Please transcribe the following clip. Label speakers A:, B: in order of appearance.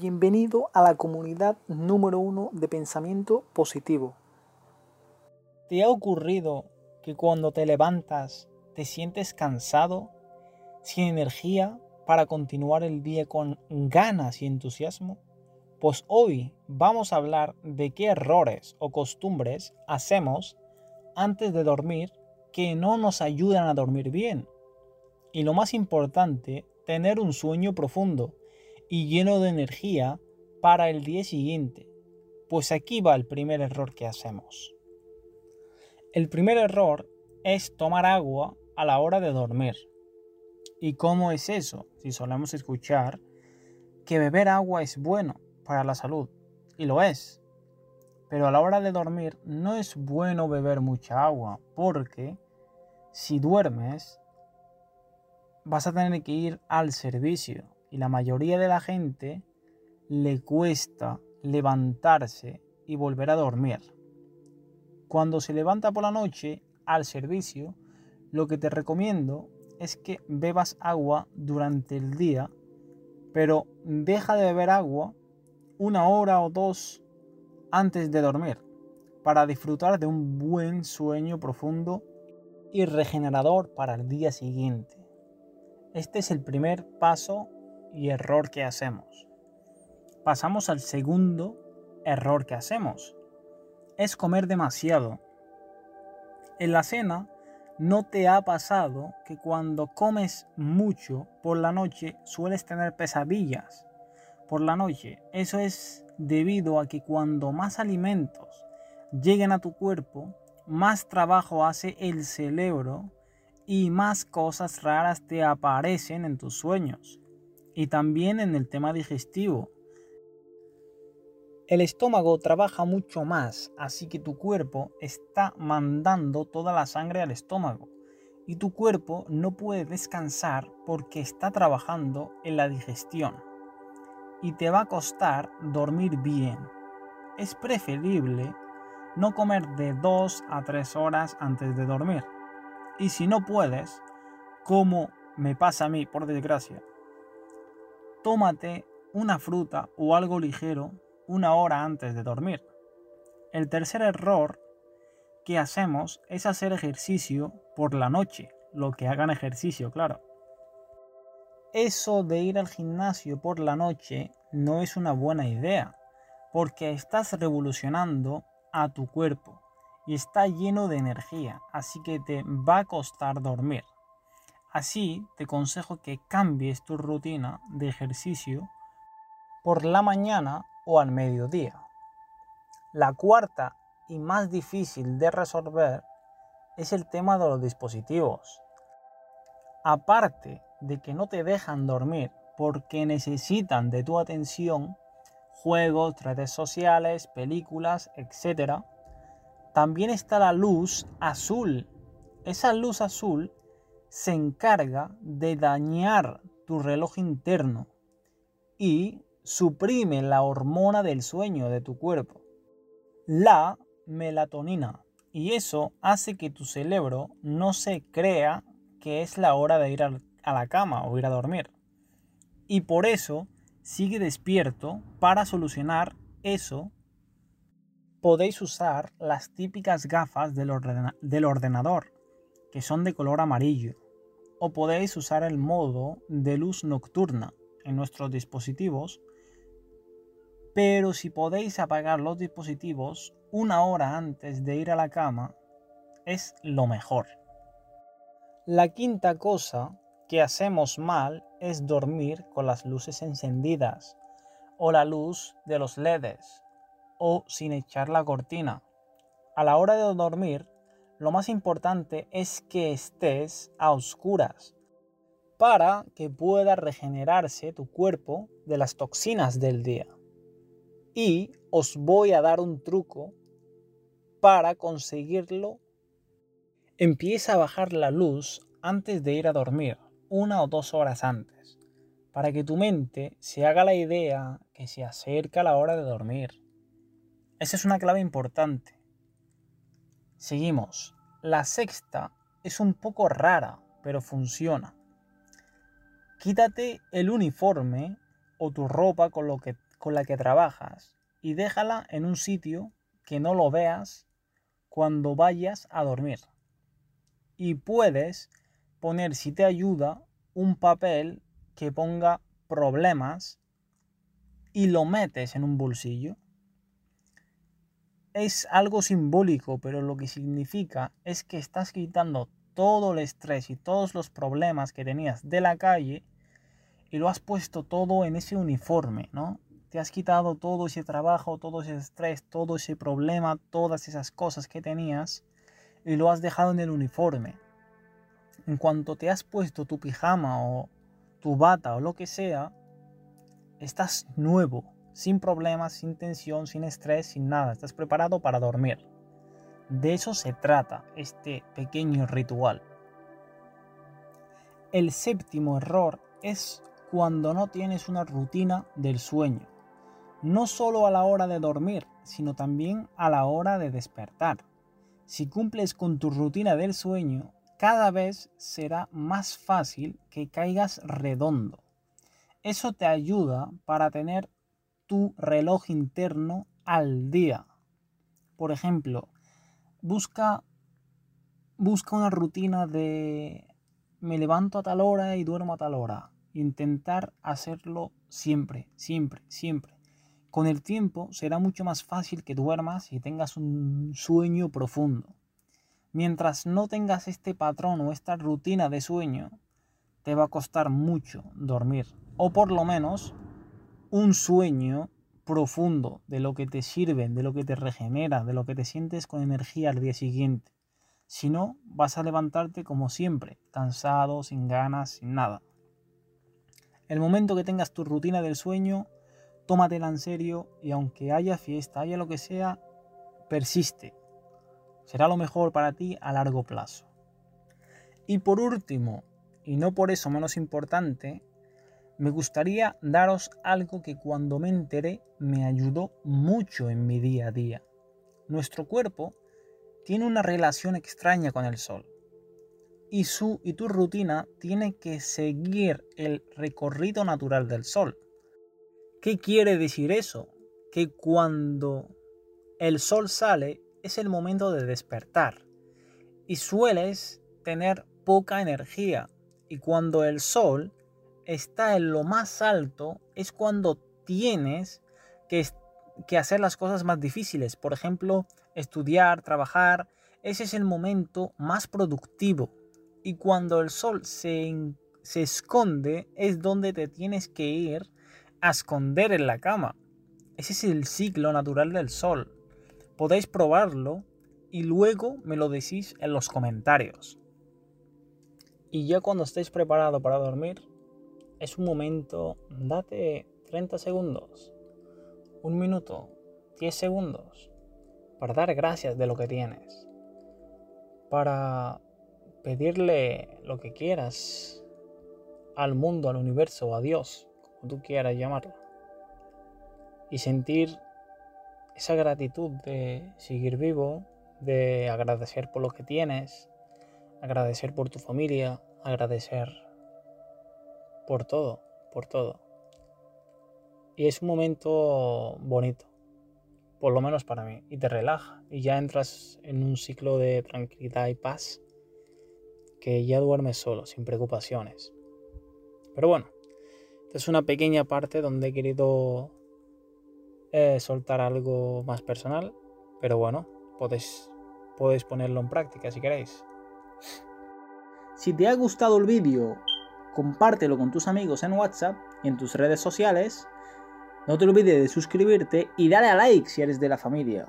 A: Bienvenido a la comunidad número uno de pensamiento positivo. ¿Te ha ocurrido que cuando te levantas te sientes cansado, sin energía para continuar el día con ganas y entusiasmo? Pues hoy vamos a hablar de qué errores o costumbres hacemos antes de dormir que no nos ayudan a dormir bien. Y lo más importante, tener un sueño profundo y lleno de energía para el día siguiente. Pues aquí va el primer error que hacemos. El primer error es tomar agua a la hora de dormir. ¿Y cómo es eso? Si solemos escuchar que beber agua es bueno para la salud. Y lo es. Pero a la hora de dormir no es bueno beber mucha agua porque si duermes vas a tener que ir al servicio y la mayoría de la gente le cuesta levantarse y volver a dormir. Cuando se levanta por la noche al servicio, lo que te recomiendo es que bebas agua durante el día, pero deja de beber agua una hora o dos antes de dormir para disfrutar de un buen sueño profundo y regenerador para el día siguiente. Este es el primer paso y error que hacemos. Pasamos al segundo error que hacemos. Es comer demasiado. En la cena, ¿no te ha pasado que cuando comes mucho por la noche sueles tener pesadillas? Por la noche, eso es debido a que cuando más alimentos lleguen a tu cuerpo, más trabajo hace el cerebro y más cosas raras te aparecen en tus sueños. Y también en el tema digestivo. El estómago trabaja mucho más, así que tu cuerpo está mandando toda la sangre al estómago. Y tu cuerpo no puede descansar porque está trabajando en la digestión. Y te va a costar dormir bien. Es preferible no comer de 2 a 3 horas antes de dormir. Y si no puedes, como me pasa a mí, por desgracia, tómate una fruta o algo ligero una hora antes de dormir. El tercer error que hacemos es hacer ejercicio por la noche, lo que hagan ejercicio, claro. Eso de ir al gimnasio por la noche no es una buena idea, porque estás revolucionando a tu cuerpo y está lleno de energía, así que te va a costar dormir. Así te aconsejo que cambies tu rutina de ejercicio por la mañana o al mediodía. La cuarta y más difícil de resolver es el tema de los dispositivos. Aparte de que no te dejan dormir porque necesitan de tu atención, juegos, redes sociales, películas, etc., también está la luz azul. Esa luz azul se encarga de dañar tu reloj interno y suprime la hormona del sueño de tu cuerpo, la melatonina. Y eso hace que tu cerebro no se crea que es la hora de ir a la cama o ir a dormir. Y por eso sigue despierto para solucionar eso podéis usar las típicas gafas del, ordenador, que son de color amarillo, o podéis usar el modo de luz nocturna en nuestros dispositivos, pero si podéis apagar los dispositivos una hora antes de ir a la cama, es lo mejor. La quinta cosa que hacemos mal es dormir con las luces encendidas o la luz de los LEDs o sin echar la cortina. A la hora de dormir, lo más importante es que estés a oscuras para que pueda regenerarse tu cuerpo de las toxinas del día. Y os voy a dar un truco para conseguirlo. Empieza a bajar la luz antes de ir a dormir, una o dos horas antes, para que tu mente se haga la idea que se acerca la hora de dormir. Esa es una clave importante. Seguimos. La sexta es un poco rara, pero funciona. Quítate el uniforme o tu ropa con, lo que, con la que trabajas y déjala en un sitio que no lo veas cuando vayas a dormir. Y puedes poner, si te ayuda, un papel que ponga problemas y lo metes en un bolsillo. Es algo simbólico, pero lo que significa es que estás quitando todo el estrés y todos los problemas que tenías de la calle y lo has puesto todo en ese uniforme, ¿no? Te has quitado todo ese trabajo, todo ese estrés, todo ese problema, todas esas cosas que tenías y lo has dejado en el uniforme. En cuanto te has puesto tu pijama o tu bata o lo que sea, estás nuevo, sin problemas, sin tensión, sin estrés, sin nada. Estás preparado para dormir. De eso se trata este pequeño ritual. El séptimo error es cuando no tienes una rutina del sueño. No solo a la hora de dormir, sino también a la hora de despertar. Si cumples con tu rutina del sueño, cada vez será más fácil que caigas redondo. Eso te ayuda para tener tu reloj interno al día. Por ejemplo, busca, busca una rutina de me levanto a tal hora y duermo a tal hora intentar hacerlo siempre, siempre, siempre. Con el tiempo será mucho más fácil que duermas y tengas un sueño profundo. Mientras no tengas este patrón o esta rutina de sueño, te va a costar mucho dormir. O por lo menos un sueño profundo de lo que te sirve, de lo que te regenera, de lo que te sientes con energía al día siguiente. Si no, vas a levantarte como siempre, cansado, sin ganas, sin nada. El momento que tengas tu rutina del sueño, tómatela en serio y aunque haya fiesta, haya lo que sea, persiste. Será lo mejor para ti a largo plazo. Y por último, y no por eso menos importante, me gustaría daros algo que cuando me enteré me ayudó mucho en mi día a día. Nuestro cuerpo tiene una relación extraña con el sol y, su, y tu rutina tiene que seguir el recorrido natural del sol. ¿Qué quiere decir eso? Que cuando el sol sale es el momento de despertar y sueles tener poca energía y cuando el sol está en lo más alto es cuando tienes que, hacer las cosas más difíciles, por ejemplo, estudiar, trabajar, ese es el momento más productivo y cuando el sol se, se esconde es donde te tienes que ir a esconder en la cama. Ese es el ciclo natural del sol. Podéis probarlo y luego me lo decís en los comentarios. Y ya cuando estéis preparados para dormir, es un momento, date 30 segundos, un minuto, 10 segundos, para dar gracias de lo que tienes, para pedirle lo que quieras al mundo, al universo, a Dios, como tú quieras llamarlo. Y sentir esa gratitud de seguir vivo, de agradecer por lo que tienes, agradecer por tu familia, agradecer por todo, por todo. Y es un momento bonito, por lo menos para mí, y te relaja, y ya entras en un ciclo de tranquilidad y paz que ya duermes solo, sin preocupaciones. Pero bueno, esta es una pequeña parte donde he querido eh, soltar algo más personal, pero bueno, podéis, podéis ponerlo en práctica si queréis. Si te ha gustado el vídeo, compártelo con tus amigos en WhatsApp y en tus redes sociales. No te olvides de suscribirte y dale a like si eres de la familia.